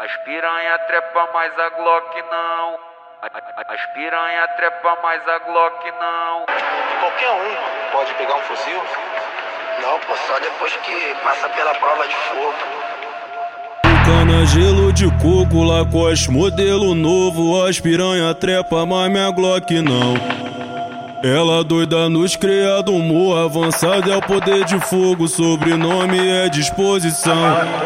As piranha trepa, mas a Glock não. As piranha trepa, mas a Glock não. Qualquer um pode pegar um fuzil? Não, pô, só depois que passa pela prova de fogo. Cana gelo de coco, Lacoste, modelo novo. As piranha trepa, mas minha Glock não. Ela doida nos criado humor avançado é o poder de fogo, sobrenome é disposição.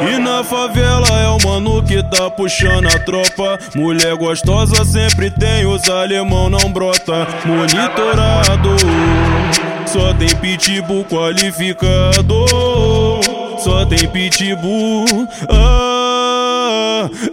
E na favela é o mano que tá puxando a tropa. Mulher gostosa sempre tem, os alemão não brota. Monitorado, só tem pitbull qualificado. Só tem pitbull. Ah,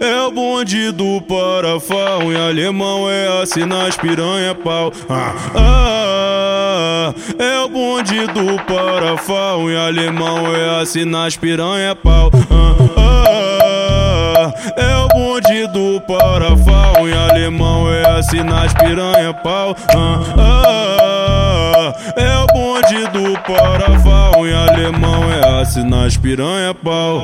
é o bonde do parafal. Em alemão é assim nas piranha pau. Ah, ah, é o bonde do parafal. Em alemão é assim nas piranha pau. Ah, ah, é o bonde do parafal. Em alemão é assim nas piranha pau. Ah, ah, é o bonde do parafal. Em alemão assim nas piranha pau.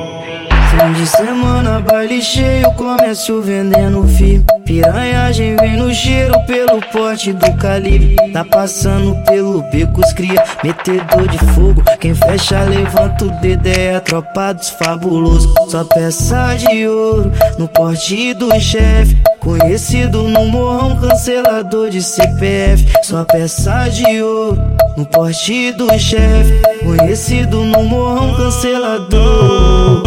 Fim de semana, baile cheio, comércio vendendo fi. Piranhagem vem no cheiro pelo porte do calibre. Tá passando pelo beco, os cria, metedor de fogo. Quem fecha, levanta o dedo, é a tropa dos fabulosos. Só peça de ouro no porte do chefe. Conhecido no morrão, cancelador de CPF. Só peça de ouro no porte do chefe. Conhecido no morrão, cancelador.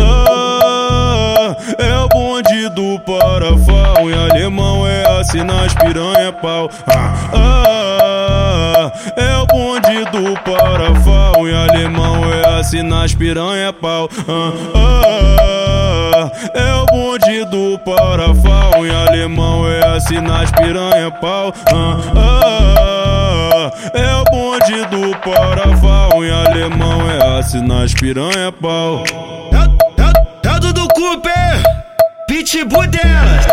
É o bonde do parafal Em alemão é assim nas piranha pau ah, ah, É o bonde do parafal Em alemão é assim nas piranha pau ah, ah, É o bonde do parafal Em alemão é assim nas piranha pau ah, ah, É o bonde do parafal Em alemão é assim nas piranha pau Dado do Cooper, pitbull delas.